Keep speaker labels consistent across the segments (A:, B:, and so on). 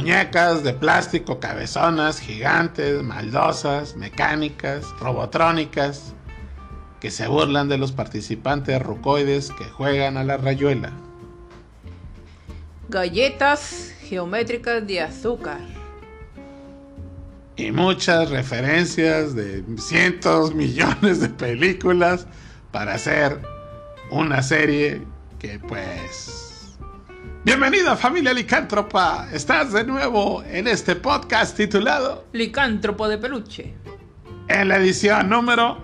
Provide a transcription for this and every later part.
A: Muñecas de plástico, cabezonas, gigantes, maldosas, mecánicas, robotrónicas, que se burlan de los participantes rucoides que juegan a la rayuela.
B: Galletas geométricas de azúcar.
A: Y muchas referencias de cientos, millones de películas para hacer una serie que pues... Bienvenida familia licántropa, estás de nuevo en este podcast titulado
B: Licántropo de peluche.
A: en la edición número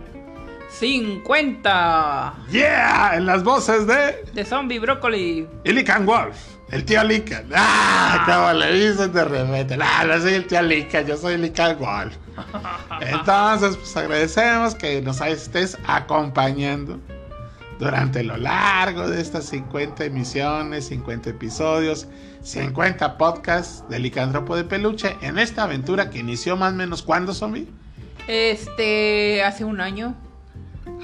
B: 50
A: Yeah, en las voces de
B: de zombie brócoli.
A: Ilican Wolf, el tío Lican. Ah, como le dicen de repente. Ah, no soy el tío Lican, yo soy Lican Wolf. Entonces, pues agradecemos que nos estés acompañando durante lo largo de estas 50 emisiones, 50 episodios, 50 podcasts de Licántropo de Peluche en esta aventura que inició más o menos cuando, zombie?
B: Este, hace un año,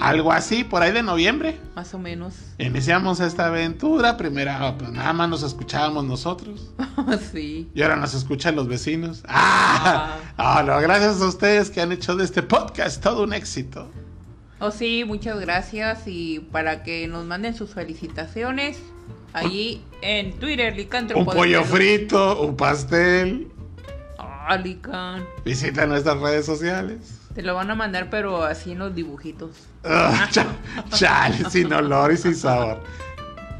A: Algo así, por ahí de noviembre.
B: más o menos.
A: Iniciamos esta aventura, primero pues nada más nos escuchábamos nosotros.
B: sí.
A: Y ahora nos escuchan los vecinos. ¡Ah! Ah, no, gracias a ustedes que han hecho de este podcast todo un éxito.
B: Oh, sí, muchas gracias. Y para que nos manden sus felicitaciones, allí en Twitter, Licántropo
A: Un pollo frito, un pastel.
B: Ah, Lican.
A: Visita nuestras redes sociales.
B: Te lo van a mandar, pero así en los dibujitos.
A: Ah, cha- chale, sin olor y sin sabor.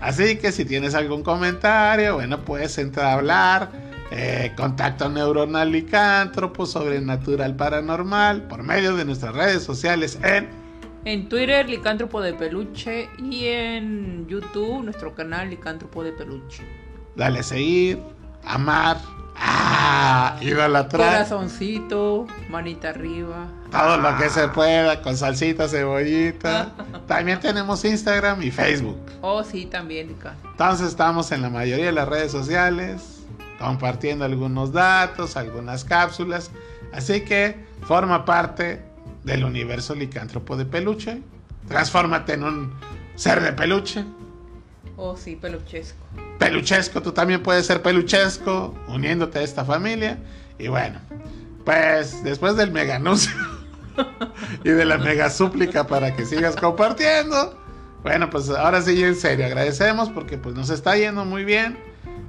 A: Así que si tienes algún comentario, bueno, puedes entrar a hablar. eh, contacto neuronal licántropo, sobrenatural paranormal, por medio de nuestras redes sociales en
B: En Twitter, Licántropo de Peluche. Y en YouTube, nuestro canal Licántropo de Peluche.
A: Dale a seguir, amar, ah, idolatrar,
B: Corazoncito, manita arriba.
A: todo lo que se pueda, con salsita, cebollita. También tenemos Instagram y Facebook.
B: Oh, sí, también, Lican.
A: Entonces estamos en la mayoría de las redes sociales, compartiendo algunos datos, algunas cápsulas. Así que forma parte del universo licántropo de peluche. Transfórmate en un ser de peluche.
B: Oh, sí, peluchesco.
A: peluchesco, tú también puedes ser peluchesco, uniéndote a esta familia. Y bueno, pues después del mega anuncio y de la mega súplica para que sigas compartiendo, bueno, pues ahora sí, en serio, agradecemos porque pues nos está yendo muy bien.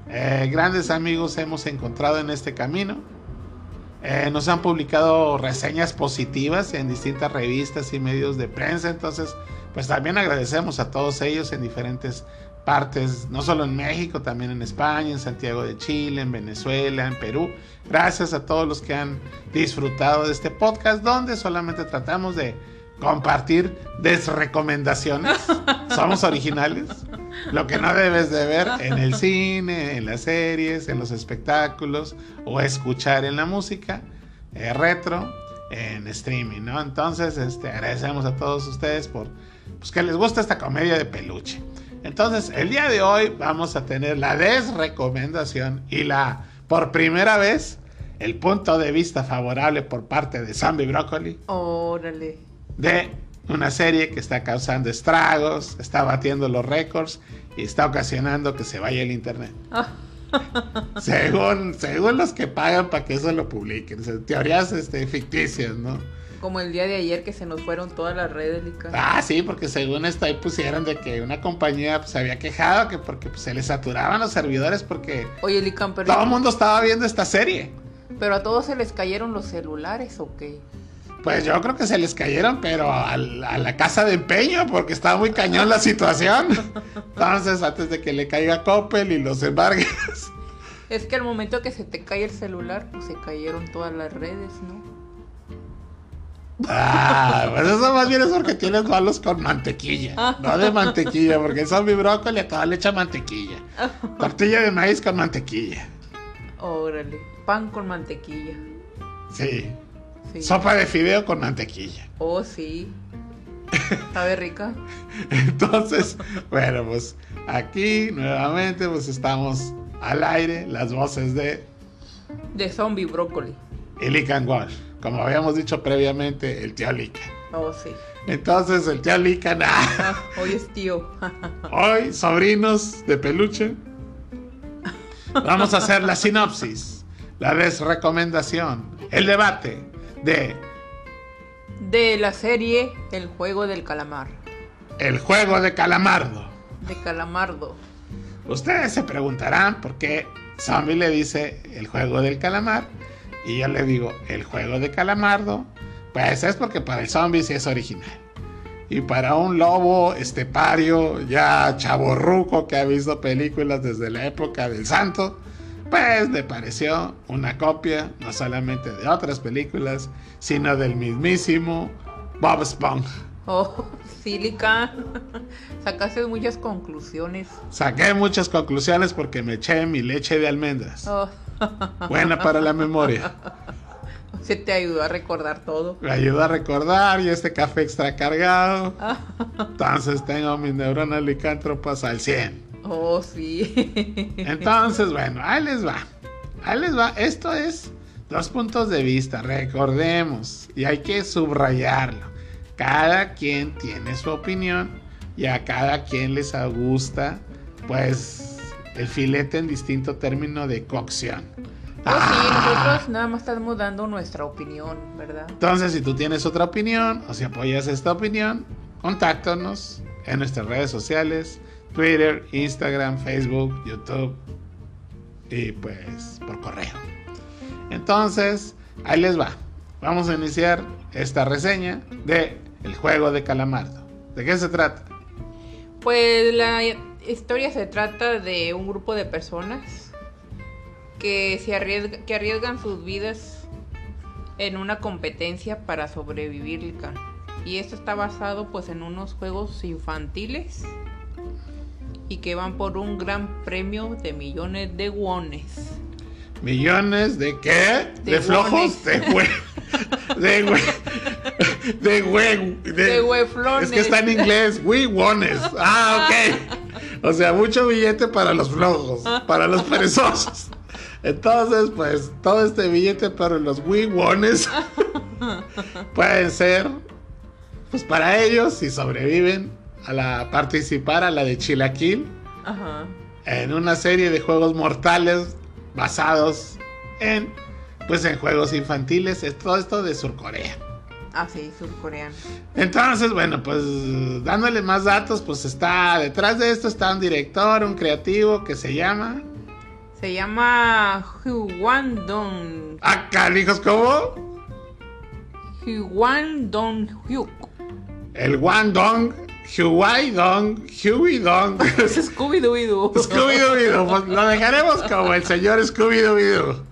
A: Eh, grandes amigos hemos encontrado en este camino. Eh, nos han publicado reseñas positivas en distintas revistas y medios de prensa, entonces pues también agradecemos a todos ellos en diferentes partes, no solo en México, también en España, en Santiago de Chile, en Venezuela, en Perú. Gracias a todos los que han disfrutado de este podcast donde solamente tratamos de compartir desrecomendaciones. Somos originales. Lo que no debes de ver en el cine, en las series, en los espectáculos o escuchar en la música eh, retro en streaming, ¿no? Entonces, este, agradecemos a todos ustedes por pues, que les gusta esta comedia de peluche. Entonces, el día de hoy vamos a tener la desrecomendación y la, por primera vez, el punto de vista favorable por parte de Zombie Broccoli
B: Órale.
A: De una serie que está causando estragos, está batiendo los récords y está ocasionando que se vaya el internet. según, según los que pagan para que eso lo publiquen. O sea, teorías este, ficticias, ¿no?
B: Como el día de ayer que se nos fueron todas las redes, Lican.
A: Ah, sí, porque según esto ahí pusieron de que una compañía pues, se había quejado que porque pues, se les saturaban los servidores porque
B: Oye, Lican, pero,
A: todo el mundo estaba viendo esta serie.
B: pero a todos se les cayeron los celulares, ¿o qué?
A: Pues yo creo que se les cayeron, pero al- a, la casa de empeño, porque estaba muy cañón la situación. Entonces, antes de que le caiga Coppel y los embargues.
B: Es que al momento que se te cae el celular, pues se cayeron todas las redes, ¿no?
A: Ah, pues eso más bien es porque tienes malos con mantequilla. No de mantequilla, porque el zombie brócoli a todo le echa mantequilla. Tortilla de maíz con mantequilla.
B: Órale. Pan con mantequilla.
A: Sí.
B: Sí.
A: Sopa de fideo con mantequilla.
B: Oh, sí. ¿Sabe rica?
A: Entonces, bueno, pues aquí nuevamente pues estamos al aire, las voces de
B: De zombie brócoli.
A: Ilican Walsh. Como habíamos dicho previamente, el tío Lican.
B: Oh, sí.
A: Entonces, el tío Lican, Ah,
B: hoy es tío.
A: hoy, sobrinos de peluche, vamos a hacer la sinopsis la desrecomendación, el debate de
B: De la serie El juego del calamar.
A: el juego de calamardo.
B: De calamardo.
A: Ustedes se preguntarán por qué Zombie le dice el juego del calamar y yo le digo el juego de calamardo. Pues es porque para el zombie sí es original. Y para un lobo estepario ya chaborruco que ha visto películas desde la época del santo, pues le pareció una copia no solamente de otras películas, sino del mismísimo Bob Esponja.
B: Oh, Silica. Sacaste muchas conclusiones.
A: Saqué muchas conclusiones porque me eché mi leche de almendras.
B: Oh,
A: Buena para la memoria.
B: se te ayudó a recordar todo.
A: Me ayuda a recordar y este café extra cargado. Entonces tengo mis neuronas licántropas al 100.
B: Oh, sí.
A: Entonces, bueno, ahí les va. Ahí les va. Esto es dos puntos de vista, recordemos. Y hay que subrayarlo. Cada quien tiene su opinión y a cada quien les gusta, pues, el filete en distinto término de cocción.
B: Pues sí, nosotros nada más estamos dando nuestra opinión, ¿verdad?
A: Entonces, si tú tienes otra opinión o si apoyas esta opinión, contáctanos en nuestras redes sociales, Twitter, Instagram, Facebook, YouTube y pues por correo. Entonces, ahí les va. Vamos a iniciar esta reseña de El juego de Calamardo. ¿De qué se trata?
B: Pues la historia se trata de un grupo de personas que se arriesgan sus vidas en una competencia para sobrevivir. Y esto está basado pues en unos juegos infantiles y que van por un gran premio de millones de wones.
A: ¿Millones de qué? ¿De,
B: De
A: flojos? De hue... De hue... De hue...
B: De hueflones.
A: Es que está en inglés. Huevones. Ah, ok. O sea, mucho billete para los flojos, para los perezosos. Entonces, pues, todo este billete para los huevones pueden ser, pues, para ellos, si sobreviven a la participar a la de Chilaquil
B: Ajá.
A: en una serie de juegos mortales basados en pues en juegos infantiles, es todo esto de Surcorea.
B: Ah, sí, surcoreano.
A: Entonces, bueno, pues dándole más datos, pues está detrás de esto está un director, un creativo que se llama
B: Se llama Hwan Dong.
A: Acá, hijos como
B: Hwan Dong Hyuk.
A: el Wang Dong, Huey Dong, Huey Dong,
B: Scooby-Doo.
A: Scooby-Doo, pues lo dejaremos como el señor Scooby-Doo.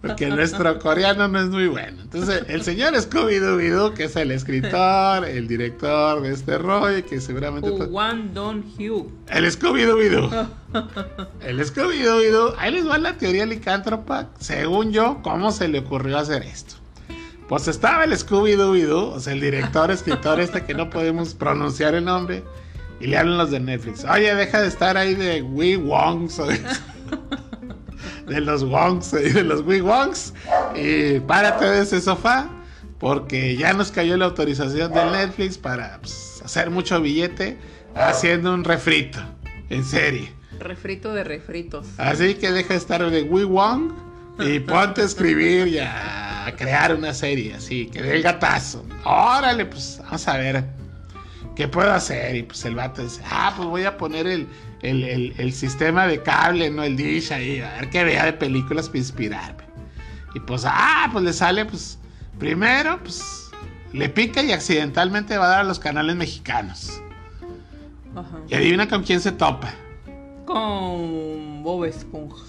A: Porque nuestro coreano no es muy bueno. Entonces, el señor Scooby-Doo, que es el escritor, el director de este rollo, que seguramente...
B: Hwan Dong Hyuk.
A: El Scooby-Doo. El Scooby-Doo. Ahí les va la teoría licántropa. Según yo, ¿cómo se le ocurrió hacer esto? Pues estaba el Scooby-Doo, o sea, el director, escritor este que no podemos pronunciar el nombre. Y le hablan los de Netflix. Oye, deja de estar ahí de Wee Wongs. o de, de los Wongs, y de los Wee Wongs. Y párate de ese sofá. Porque ya nos cayó la autorización de Netflix para pues, hacer mucho billete haciendo un refrito en serie.
B: Refrito de refritos.
A: Así que deja de estar de Wee Wong y ponte a escribir y a crear una serie así, que dé el gatazo. Órale, pues vamos a ver qué puedo hacer. Y pues el vato dice, ah, pues voy a poner el, el, el- el sistema de cable, ¿no? El dish ahí, a ver qué vea de películas para inspirarme. Y pues, ah, pues le sale, pues, primero, pues, le pica y accidentalmente va a dar a los canales mexicanos.
B: Ajá.
A: Y adivina con quién se topa.
B: Con Bob Esponja.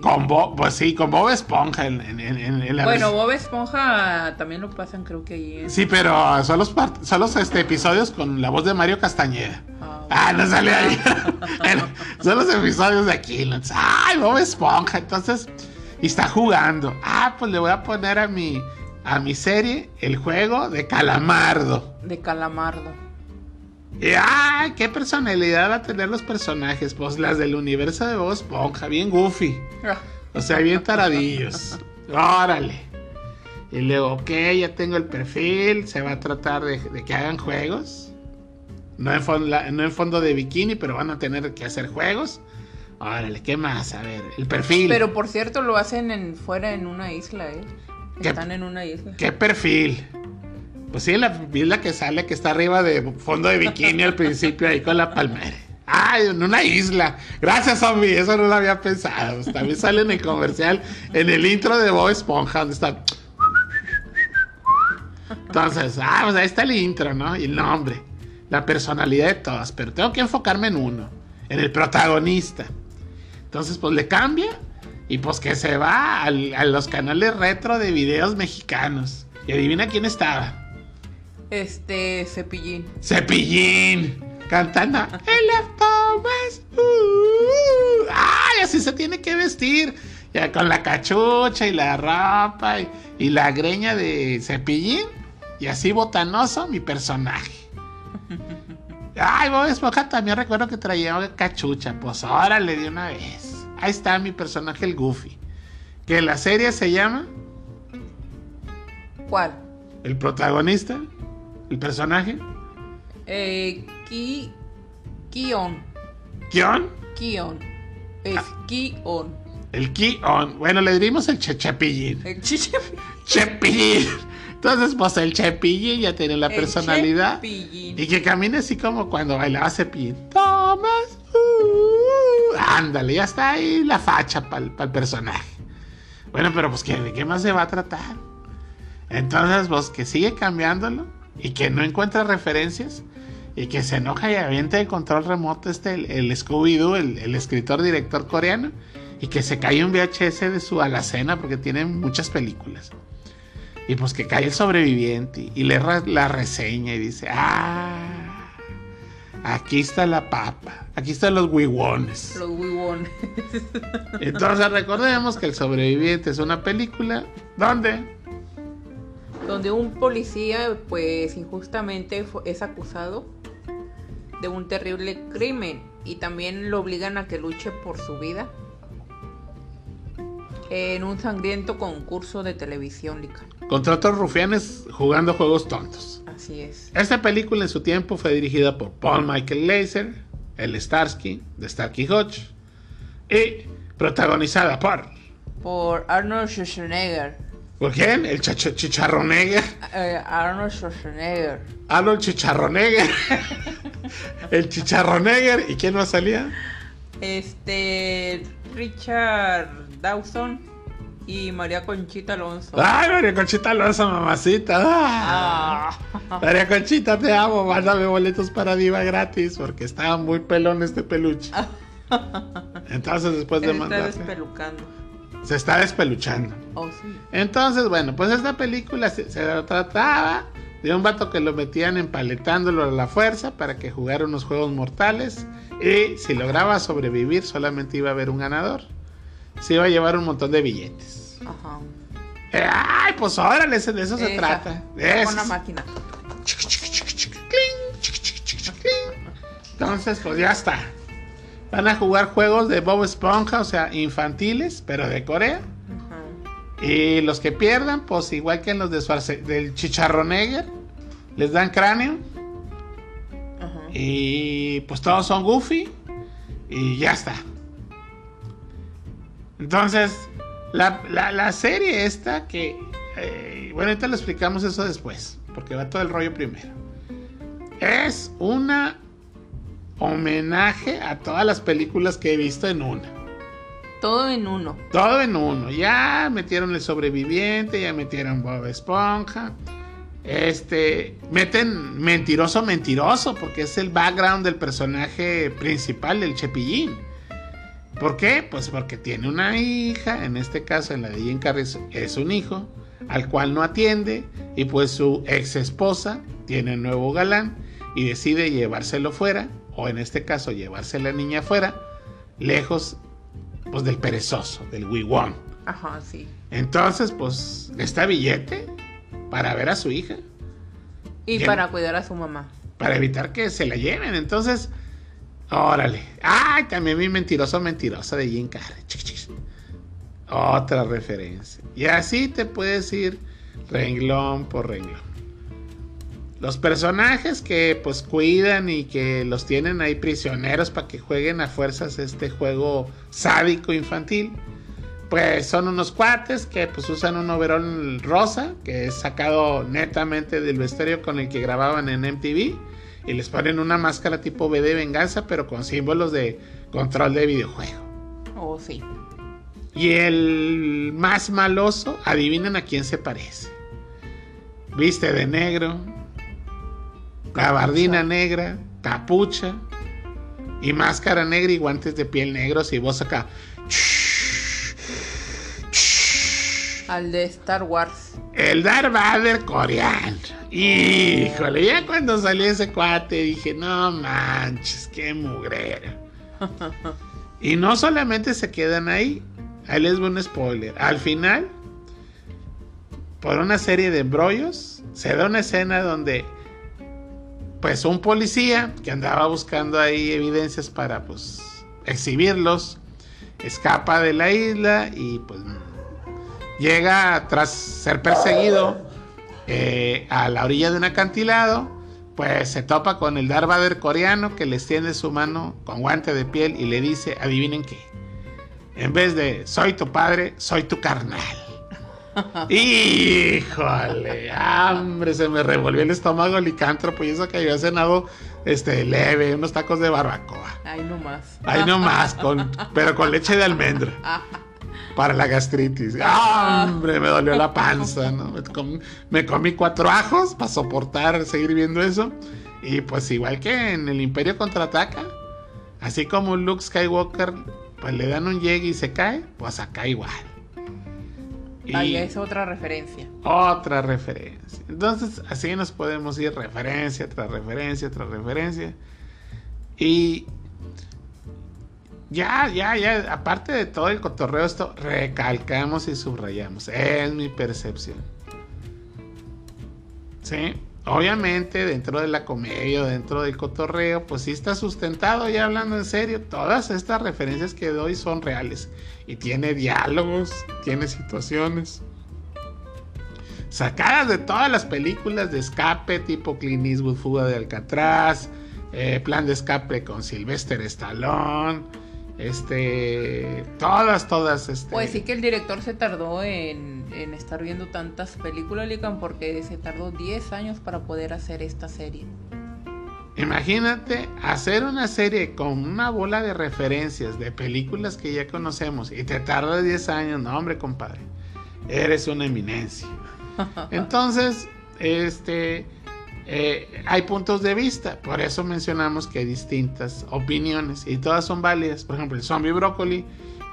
A: Con Bob, pues sí, con Bob Esponja en, en- en- en- en la
B: Bueno, Bob Esponja también lo pasan, creo que ahí.
A: Sí, pero son los, son los este, episodios con la voz de Mario Castañeda.
B: Ah,
A: Ah, no sale ahí. Son los episodios de aquí. Ay, Bob Esponja. Entonces, y está jugando. Ah, pues le voy a poner a mi, a mi serie el juego de Calamardo.
B: De Calamardo.
A: Y ay, qué personalidad va a tener los personajes. Pues las del universo de Bob Esponja, bien goofy. O sea, bien taradillos. Órale. Y luego, ok, ya tengo el perfil. Se va a tratar de, de que hagan juegos. No en, fon- la- no en fondo de bikini, pero van a tener que hacer juegos. Órale, ¿qué más? A ver, el perfil.
B: Pero por cierto, lo hacen en, fuera en una isla, ¿eh? Están en una isla.
A: ¿Qué perfil? Pues sí, la isla que sale, que está arriba de fondo de bikini al principio, ahí con la palmera. Ay, en una isla. Gracias, zombie. Eso no lo había pensado. Pues también sale en el comercial, en el intro de Bob Esponja, donde está. Entonces, ah, pues ahí está el intro, ¿no? Y el nombre. La personalidad de todas. Pero tengo que enfocarme en uno. En el protagonista. Entonces, pues le cambia. Y pues que se va al- a los canales retro de videos mexicanos. Y adivina quién estaba.
B: Este, cepillín.
A: Cepillín cantando en las tomas. uh, ay, así se tiene que vestir. Ya con la cachucha y la ropa y, y la greña de cepillín. Y así botanoso mi personaje. Ay, Bob Esponja también recuerdo que traía cachucha. Pues órale de una vez. Ahí está mi personaje, el Goofy. Que la serie se llama
B: ¿Cuál?
A: El protagonista, el personaje,
B: Eh, Ki... Kion.
A: Kion.
B: Kion. Es
A: Ah.
B: Kion.
A: El Kion. Bueno, le dimos el che Chepillín.
B: El chiche...
A: Chepillín. Entonces, pues el Chepillín ya tiene la
B: el
A: personalidad.
B: Cepillín.
A: Y que camine así como cuando bailaba Cepillín. Tomas. uh, ándale, ya está ahí la facha para el personaje. Bueno, pero pues ¿qué, ¿de qué más se va a tratar? Entonces, pues que sigue cambiándolo y que no encuentra referencias y que se enoja y avienta el control remoto este, el, el Scooby-Doo, el, el escritor director coreano, y que se cae un VHS de su alacena porque tiene muchas películas. Y pues que cae el sobreviviente y lee la reseña y dice, ah, aquí está la papa, aquí están los huivones.
B: Los huivones.
A: Entonces recordemos que El Sobreviviente es una película donde
B: Donde un policía, pues injustamente es acusado de un terrible crimen y también lo obligan a que luche por su vida en un sangriento concurso de televisión, Lica.
A: contra otros rufianes jugando juegos tontos.
B: Así es.
A: Esta película en su tiempo fue dirigida por Paul Michael Laser, el Starsky de Starkey Hodge, y protagonizada por
B: Por Arnold Schwarzenegger.
A: ¿Por quién? El Chicharronegger.
B: Eh, Arnold Schwarzenegger.
A: Arnold Chicharronegger. el Chicharronegger. ¿Y quién más salía?
B: Este. Richard Dawson y María Conchita Alonso.
A: Ay, María Conchita Alonso, mamacita. Ah.
B: Ah.
A: María Conchita, te amo. Mándame boletos para Diva gratis porque estaba muy pelón este peluche. Entonces, después de
B: está
A: mandarte,
B: despelucando.
A: Se está despeluchando.
B: Oh, sí.
A: Entonces, bueno, pues esta película se, se trataba de un vato que lo metían empaletándolo a la fuerza para que jugara unos juegos mortales y si lograba sobrevivir solamente iba a haber un ganador. Se iba a llevar un montón de billetes.
B: Ajá.
A: Eh, ay, pues órale, de eso se trata. Eso.
B: una máquina.
A: Entonces, pues ya está. Van a jugar juegos de Bob Esponja, o sea, infantiles, pero de Corea. Y los que pierdan, pues igual que en los de Schwarze- del les dan cráneo. Y pues todos son Goofy. Y ya está. Entonces, la, la- la serie esta que... eh, bueno, ahorita lo explicamos eso después. Porque va todo el rollo primero. Es una homenaje a todas las películas que he visto en una.
B: Todo en uno.
A: Todo en uno. Ya metieron el sobreviviente, ya metieron Bob Esponja. Este, meten mentiroso, mentiroso, porque es el background del personaje principal del Chepillín. ¿Por qué? Pues porque tiene una hija, en este caso en la de Jim Carrey es- un hijo, al cual no atiende, y pues su ex esposa tiene un nuevo galán y decide llevárselo fuera, o en este caso llevarse a la niña fuera, lejos pues del perezoso, del huigón.
B: Ajá, sí.
A: Entonces, pues, está billete para ver a su hija,
B: Y para cuidar a su mamá.
A: para evitar que se la lleven. Entonces, órale. Ay, también vi mentiroso, mentirosa de Jim Carrey. Otra referencia. Y así te puedes ir renglón por renglón. Los personajes que pues cuidan y que los tienen ahí prisioneros para que jueguen a fuerzas este juego sádico infantil. Pues son unos cuates que pues usan un overall rosa que es sacado netamente del vestuario con el que grababan en MTV y les ponen una máscara tipo B de venganza pero con símbolos de control de videojuego.
B: Oh, sí.
A: Y el más maloso, adivinen a quién se parece. Viste de negro, gabardina negra, capucha y máscara negra y guantes de piel negros y voz acá.
B: Al de Star Wars.
A: El Darth Vader coreano. Híjole, ya cuando salió ese cuate dije, no manches, qué mugrera. y no solamente se quedan ahí, ahí les voy un spoiler. Al final, por una serie de embrollos, se da una escena donde pues un policía que andaba buscando ahí evidencias para pues exhibirlos, escapa de la isla y pues llega tras ser perseguido eh, a la orilla de un acantilado, pues se topa con el Darth coreano que le extiende su mano con guante de piel y le dice, adivinen qué, en vez de soy tu padre, soy tu carnal. Híjole, hambre, se me revolvió el estómago licántropo y eso que había cenado este leve, unos tacos de barbacoa.
B: Ay, no más.
A: Ay, no más, con, pero con leche de almendra. Para la gastritis. ¡Hombre! Me dolió la panza, ¿no? Me comí, cuatro ajos para soportar seguir viendo eso. Y pues igual que en el Imperio contraataca, así como Luke Skywalker, pues le dan un llegue y se cae, pues acá igual.
B: Ahí es otra referencia.
A: Otra referencia. Entonces, así nos podemos ir referencia tras referencia tras referencia. Y ya, ya, ya, aparte de todo el cotorreo, esto recalcamos y subrayamos. Es mi percepción. Sí. Obviamente, dentro de la comedia, dentro del cotorreo, pues sí está sustentado, ya hablando en serio, todas estas referencias que doy son reales. Y tiene diálogos, tiene situaciones. Sacadas de todas las películas de escape, tipo Clint Eastwood, Fuga de Alcatraz, eh, Plan de Escape con Sylvester Stallone este, todas, todas. Este...
B: Pues sí que el director se tardó en, estar viendo tantas películas, Lican, porque se tardó 10 años para poder hacer esta serie.
A: Imagínate hacer una serie con una bola de referencias de películas que ya conocemos y te tarda 10 años. No, hombre, compadre. Eres una eminencia. Entonces, este eh, hay puntos de vista, por eso mencionamos que hay distintas opiniones y todas son válidas. Por ejemplo, el zombie brócoli,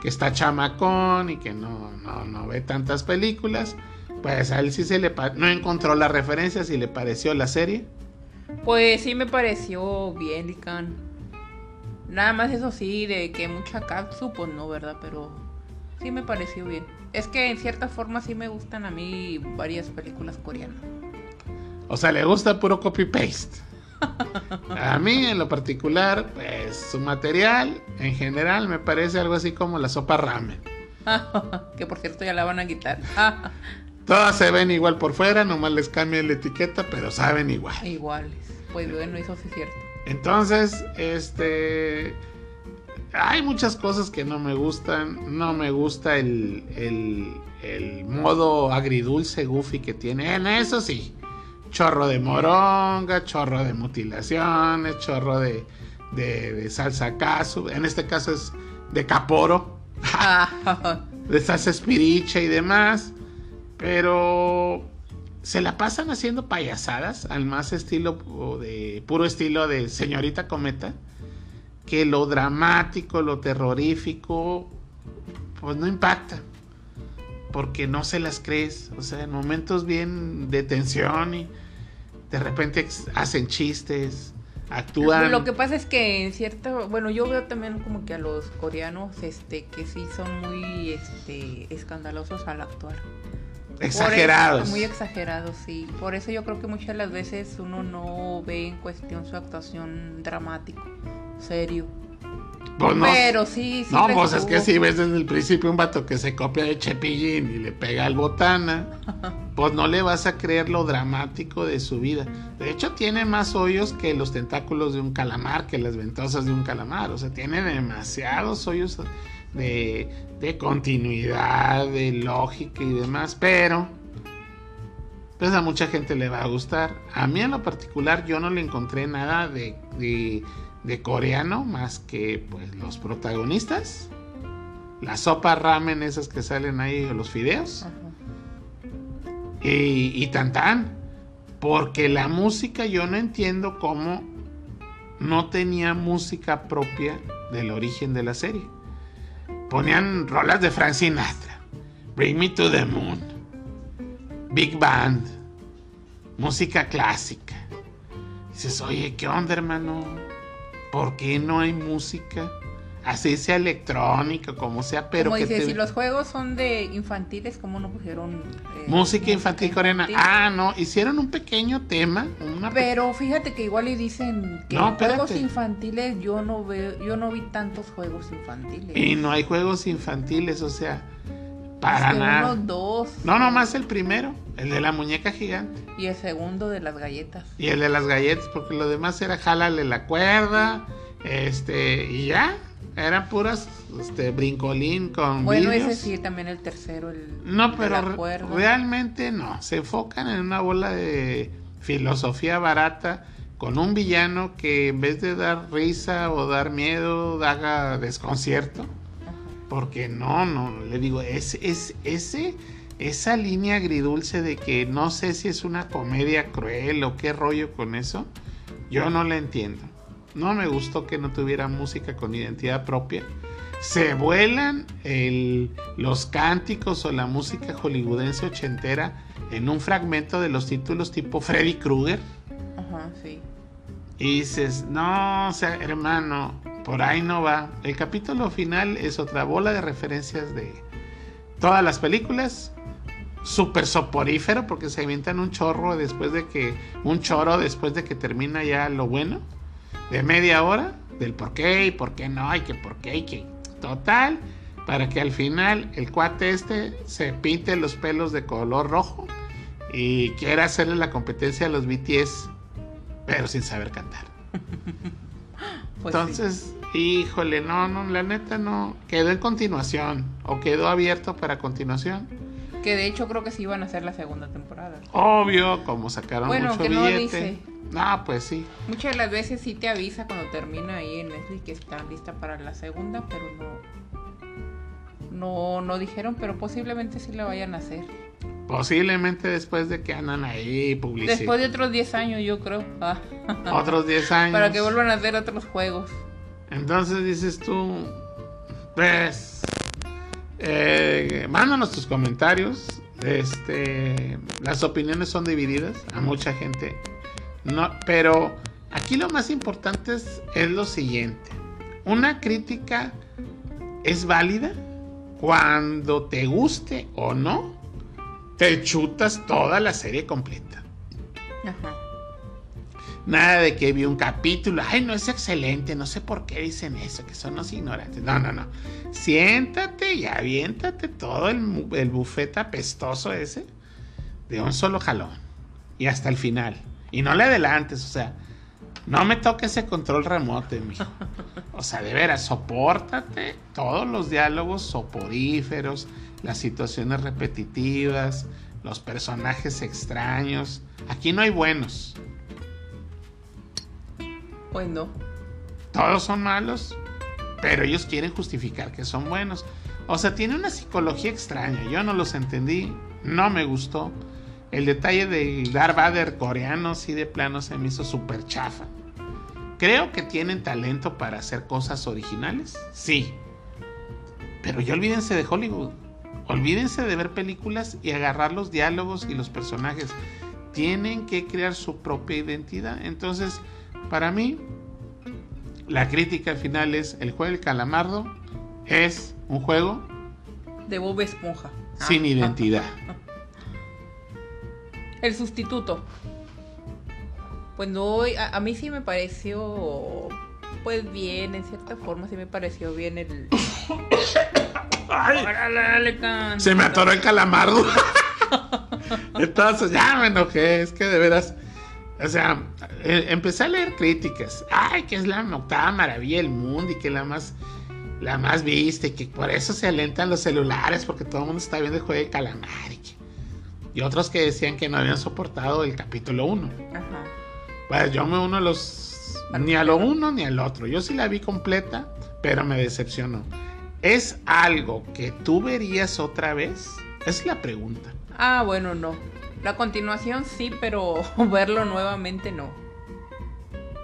A: que está chamacón y que no, no, ve tantas películas, pues a él sí se le no encontró la referencia, si le pareció la serie.
B: Pues sí me pareció bien, Lican. Nada más eso sí, de que mucha cápsula, pues no, ¿verdad? Pero sí me pareció bien. Es que en cierta forma sí me gustan a mí varias películas coreanas.
A: O sea, le gusta puro copy-paste. A mí en lo particular, pues su material en general me parece algo así como la sopa ramen.
B: que por cierto ya la van a quitar.
A: Todas se ven igual por fuera, nomás les cambia la etiqueta, pero saben igual.
B: Iguales. Pues bueno, eso sí es cierto.
A: Entonces, este... Hay muchas cosas que no me gustan. No me gusta el, el, el modo agridulce, goofy que tiene. En eso sí chorro de moronga, chorro de mutilaciones, chorro de, de, salsa casu, en este caso es de caporo, de salsa espiricha y demás, pero se la pasan haciendo payasadas al más estilo de puro estilo de señorita cometa, que lo dramático, lo terrorífico, pues no impacta porque no se las crees. O sea, en momentos bien de tensión y de repente hacen chistes, actúan.
B: Lo que pasa es que en cierto, bueno, yo veo también como que a los coreanos, este, que sí son muy, este, escandalosos al actuar.
A: Exagerados.
B: muy exagerados, sí. Por eso yo creo que muchas de las veces uno no ve en cuestión su actuación dramático, serio.
A: Pues no.
B: Pero sí, sí.
A: No, pues es que si ves desde el principio un vato que se copia de Chepillín y le pega al botana, pues no le vas a creer lo dramático de su vida. De hecho, tiene más hoyos que los tentáculos de un calamar, que las ventosas de un calamar. O sea, tiene demasiados hoyos de, de continuidad, de lógica y demás. Pero, pues a mucha gente le va a gustar. A mí en lo particular yo no le encontré nada de, de, de coreano más que pues los protagonistas. La sopa ramen esas que salen ahí, los fideos. Y, y tan tan. Porque la música yo no entiendo cómo no tenía música propia del origen de la serie. Ponían rolas de Frank Sinatra. Bring Me to the Moon. Big Band. Música clásica. Dices, oye, ¿qué onda, hermano? ¿Por qué no hay música? Así sea electrónica, como sea, pero
B: Como
A: que
B: dices,
A: te-
B: si los juegos son de infantiles, ¿cómo no pusieron eh,
A: Música infantil coreana. Ah, no, hicieron un pequeño tema, una
B: Pero fíjate que igual y dicen que
A: No,
B: juegos infantiles yo no veo, yo no vi tantos juegos infantiles.
A: y no hay juegos infantiles, o sea, para
B: Es que
A: nada.
B: unos dos.
A: No, nomás el primero, el de la muñeca gigante
B: Y el segundo de las galletas.
A: y el de las galletas, porque lo demás era jálale la cuerda, este, y ya, eran puras este brincolín con
B: Bueno,
A: vidrios.
B: ese sí, también el tercero, el
A: No, pero re- realmente no. Se enfocan en una bola de filosofía barata con un villano que en vez de dar risa o dar miedo, haga desconcierto.
B: Ajá.
A: Porque no, no, le digo, es, es ese, esa línea agridulce de que no sé si es una comedia cruel o qué rollo con eso, yo no la entiendo. No me gustó que no tuviera música con identidad propia. Se vuelan el- los cánticos o la música hollywoodense ochentera en un fragmento de los títulos tipo Freddy Krueger.
B: Ajá, sí.
A: Y dices, no, o sea, hermano, por ahí no va. El capítulo final es otra bola de referencias de todas las películas. Súper soporífero porque se avientan un chorro después de que, un choro después de que termina ya lo bueno. De media hora, del por qué y por qué no, y que por qué y que. Total, para que al final el cuate este se pinte los pelos de color rojo y quiera hacerle la competencia a los BTS pero sin saber cantar.
B: Pues sí.
A: Entonces, híjole, no, no, la neta no. Quedó en continuación o quedó abierto para continuación.
B: Que de hecho creo que sí iban a hacer la segunda temporada.
A: Obvio, como sacaron
B: Bueno,
A: mucho
B: que no
A: billete.
B: dice.
A: No, pues sí.
B: Muchas de las veces sí te avisa cuando termina ahí en Netflix que está lista para la segunda, pero no. No, no dijeron, pero posiblemente sí la vayan a hacer.
A: Posiblemente después de que andan ahí publicidad.
B: Después de otros 10 años, yo creo. Ah.
A: Otros 10 años.
B: Para que vuelvan a hacer otros juegos.
A: Entonces dices tú, pues, eh, mándanos tus comentarios. Este, las opiniones son divididas a mucha gente. No, pero aquí lo más importante es, es lo siguiente. Una crítica es válida cuando te guste o no, te chutas toda la serie completa.
B: Ajá.
A: Nada de que vi un capítulo, ay, no es excelente, no sé por qué dicen eso, que son los ignorantes. No, no, no. Siéntate y aviéntate todo el, el bufete apestoso ese de un solo jalón y hasta el final. Y no le adelantes, o sea, no me toques ese control remoto, mijo. O sea, de veras, sopórtate todos los diálogos soporíferos, las situaciones repetitivas, los personajes extraños. Aquí no hay buenos.
B: Pues no.
A: todos son malos, pero ellos quieren justificar que son buenos. O sea, tiene una psicología extraña. Yo no los entendí, no me gustó. El detalle del Darth Vader coreano, sí de plano se me hizo súper chafa. Creo que tienen talento para hacer cosas originales, sí. Pero ya olvídense de Hollywood. Olvídense de ver películas y agarrar los diálogos y los personajes. Tienen que crear su propia identidad. Entonces, para mí, la crítica al final es el juego del calamardo es un juego
B: De Bob Esponja.
A: sin
B: Ah.
A: identidad.
B: El sustituto. Pues no, a, a mí sí me pareció pues bien, en cierta forma sí me pareció bien el...
A: Ay,
B: Órale,
A: se me atoró el calamardo. Entonces ya me enojé, es que de veras, o sea, eh, empecé a leer críticas. Ay, que es la octava maravilla del mundo y que la más, la más vista y que por eso se alentan los celulares porque todo el mundo está viendo el juego de calamar y, que- y otros que decían que no habían soportado el capítulo 1.
B: Ajá.
A: Pues yo me uno a los. Ni a lo uno ni al otro. Yo sí la vi completa, pero me decepcionó. ¿Es algo que tú verías otra vez? Es la pregunta.
B: Ah, bueno, no. La continuación sí, pero verlo nuevamente no.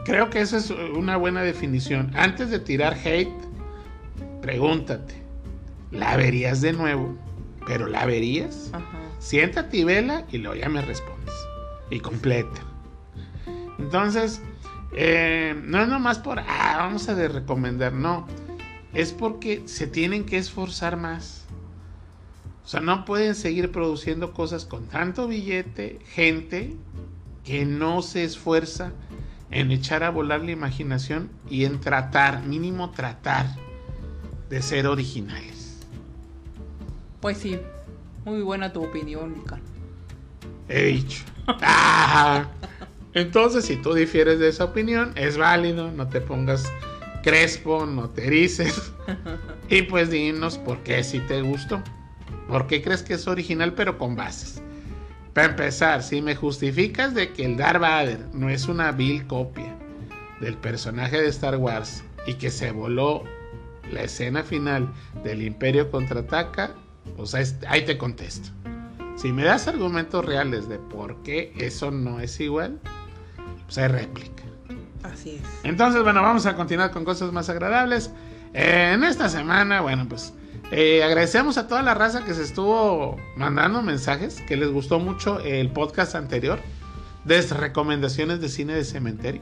A: Creo que esa es una buena definición. Antes de tirar hate, pregúntate: ¿la verías de nuevo? ¿Pero la verías?
B: Ajá.
A: Siéntate y vela y luego ya me respondes. Y completa. Entonces, eh, no es nomás por, ah, vamos a de recomendar, no. Es porque se tienen que esforzar más. O sea, no pueden seguir produciendo cosas con tanto billete, gente que no se esfuerza en echar a volar la imaginación y en tratar, mínimo tratar, de ser originales.
B: Pues sí, muy buena tu opinión, Mica.
A: He dicho. Ah, entonces, si tú difieres de esa opinión, es válido, no te pongas crespo, no te erices. Y pues dinos por qué si te gustó. ¿Por qué crees que es original pero con bases? Para empezar, si me justificas de que el Darth Vader no es una vil copia del personaje de Star Wars y que se voló la escena final del Imperio contraataca, pues ahí, ahí te contesto. Si me das argumentos reales de por qué eso no es igual, pues hay réplica.
B: Así es.
A: Entonces, bueno, vamos a continuar con cosas más agradables. Eh, en esta semana, bueno, pues eh, agradecemos a toda la raza que se estuvo mandando mensajes, que les gustó mucho el podcast anterior de recomendaciones de cine de cementerio.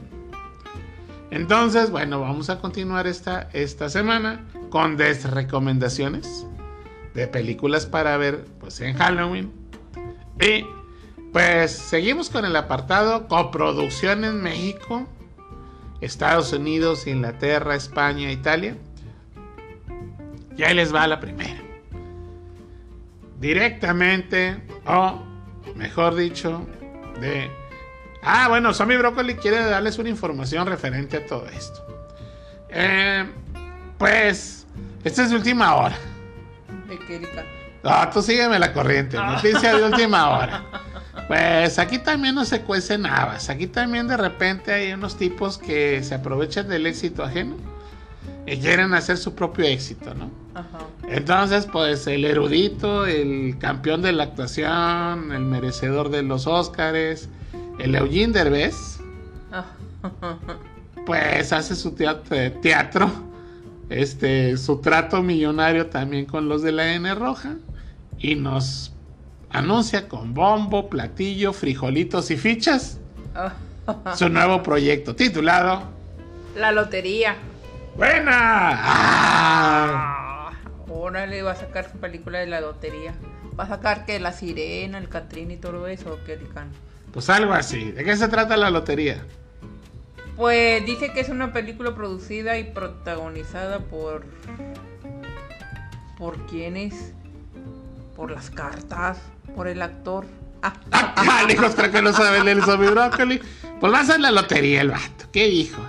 A: Entonces, bueno, vamos a continuar esta, esta semana con recomendaciones de películas para ver pues en Halloween. Y pues seguimos con el apartado coproducción en México, Estados Unidos, Inglaterra, España, Italia. Y ahí les va la primera. Directamente, o mejor dicho, de... Ah, bueno, Zombie Broccoli quiere darles una información referente a todo esto. Eh, pues, esta es de última hora. No, tú sígueme la corriente. Noticia de última hora. Pues aquí también no se cuecen habas. Aquí también de repente hay unos tipos que se aprovechan del éxito ajeno y quieren hacer su propio éxito, ¿no?
B: Ajá.
A: Entonces, pues el erudito, el campeón de la actuación, el merecedor de los Óscares, el Eugene Derbez,
B: Ah,
A: pues hace su teatro, teatro, este, su trato millonario también con los de la N Roja y nos anuncia con bombo, platillo, frijolitos y fichas
B: ah.
A: su nuevo proyecto titulado
B: La lotería.
A: Buena. ¡Ah!
B: Ah, órale, va a sacar su película de la lotería. Va a sacar que la sirena, el Catrín y todo eso, ¿o qué?
A: Pues algo así. ¿De qué se trata la lotería?
B: Pues dice que es una película producida y protagonizada por. ¿Por quiénes? Por las cartas, por el actor. Ah,
A: Ah, hijos, creo que no sabe leer zombie brócoli. Pues va a la lotería el vato. ¿Qué dijo?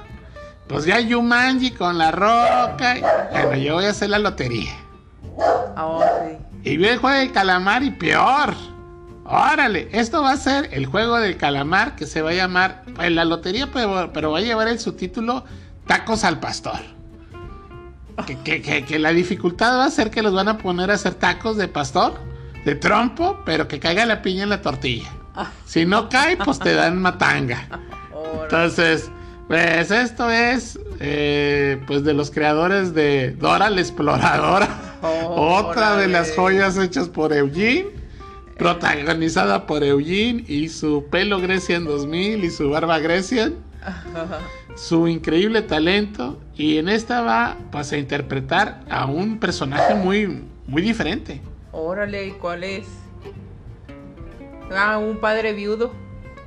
A: Pues ya Yumanji con la roca. Bueno, yo voy a hacer la lotería.
B: ah, sí.
A: Y vi el juego del calamar y peor. Órale, esto va a ser el juego del calamar que se va a llamar pues, la lotería, pero, pero va a llevar el subtítulo Tacos al Pastor. Que, que- que- que la dificultad va a ser que los van a poner a hacer tacos de pastor, de trompo, pero que caiga la piña en la tortilla. Si no cae, pues te dan matanga. Entonces, pues esto es eh, pues de los creadores de Dora la Exploradora. Otra de las joyas hechas por Eugene. Protagonizada por Eugene y su pelo Grecian 2000 y su barba Grecian. Su increíble talento. Y en esta va pues, a interpretar a un personaje muy, muy diferente.
B: Órale, ¿y cuál es? Ah, un padre viudo.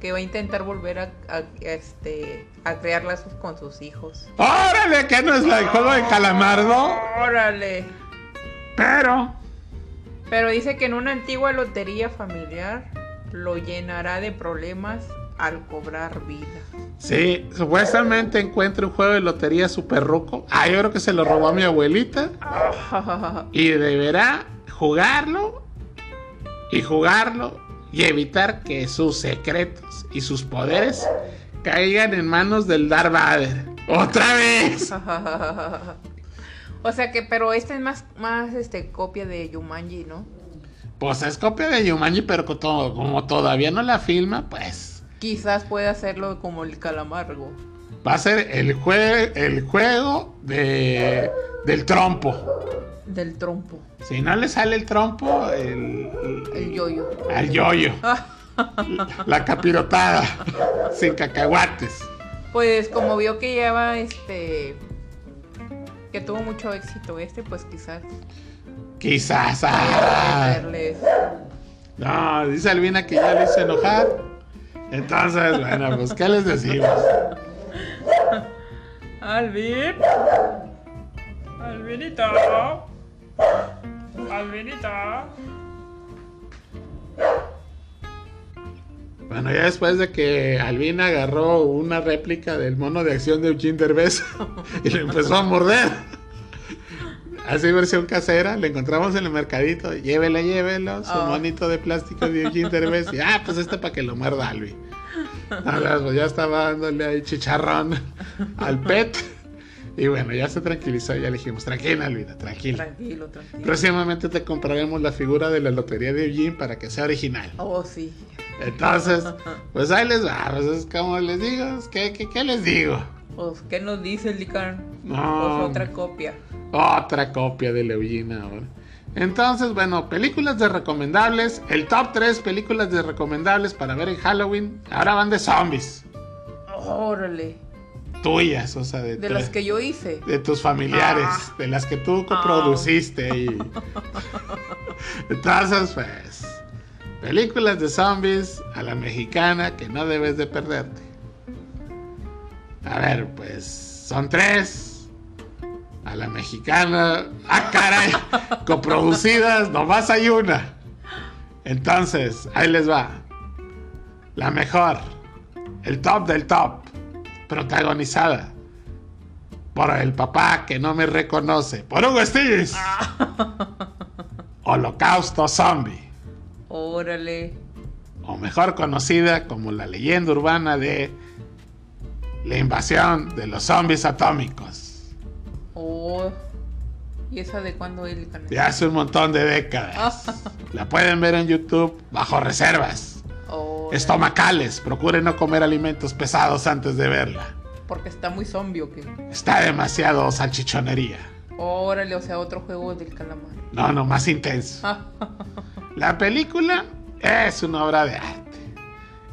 B: que va a intentar volver a, a- este, a crear lazos con sus hijos.
A: ¡Órale! Que no es la- el juego de calamardo.
B: ¡Órale!
A: Pero.
B: Pero dice que en una antigua lotería familiar lo llenará de problemas al cobrar vida.
A: Sí, supuestamente encuentra un juego de lotería super ruco. Ah, yo creo que se lo robó a mi abuelita. Y deberá jugarlo y jugarlo y evitar que sus secretos y sus poderes caigan en manos del Darth Vader. ¡Otra vez!
B: o sea que, pero esta es más, más este, copia de Yumanji, ¿no?
A: Pues es copia de Yumanji, pero co- to- como todavía no la filma, pues
B: Quizás pueda hacerlo como el calamargo.
A: va a ser el, jue- el juego de, del trompo.
B: Del trompo.
A: Si no le sale el trompo, el,
B: El yoyo.
A: al yoyo. La capirotada. sin cacahuates.
B: Pues como vio que lleva este. Que tuvo mucho éxito este, pues quizás.
A: Quizás. ah. No, dice Albina que ya le hizo enojar. Entonces, bueno, pues, ¿qué les decimos?
B: Alvin. Alvinita. Alvinita.
A: Bueno, ya después de que Albina agarró una réplica del mono de acción de Eugene Derbez y le empezó a morder. Así versión casera, le encontramos en el mercadito, llévela, llévelo, su
B: Oh.
A: monito de plástico de Eugene Derbez. Y, ah, pues este para que lo muerda Albi. Nada, pues ya estaba dándole ahí chicharrón al pet. Y bueno, ya se tranquilizó, ya le dijimos, tranquila, Albina, tranquila.
B: Tranquilo, tranquilo.
A: Próximamente te compraremos la figura de la lotería de Eugene para que sea original.
B: Oh, sí.
A: Entonces, pues ahí les va, pues es como les digo, es que, que- ¿qué les digo?
B: Pues, ¿qué nos dice el Lican?
A: No.
B: Pues otra copia.
A: Otra copia de Eugene ahora. Entonces, bueno, películas de recomendables, el top 3 películas de recomendables para ver en Halloween, ahora van de zombies,
B: Órale.
A: tuyas, o sea, de,
B: De las que yo hice.
A: de tus familiares,
B: Ah.
A: de las que tú coproduciste y... Entonces, pues, películas de zombies a la mexicana que no debes de perderte. A ver, pues, son tres. A la mexicana. ¡Ah, caray! Coproducidas, nomás hay una. Entonces, ahí les va. La mejor. El top del top. Protagonizada por el papá que no me reconoce. Por Hugo Stiglitz. Holocausto Zombie.
B: Órale.
A: O mejor conocida como la leyenda urbana de la invasión de los zombies atómicos.
B: Oh. ¿Y esa de cuándo el canal?
A: De hace un montón de décadas. La pueden ver en YouTube bajo reservas.
B: Órale.
A: Estomacales. Procuren no comer alimentos pesados antes de verla.
B: Porque está muy zombie o qué.
A: Está demasiado salchichonería.
B: Órale, o sea, otro juego del calamar.
A: No, no, más intenso. La película es una obra de arte.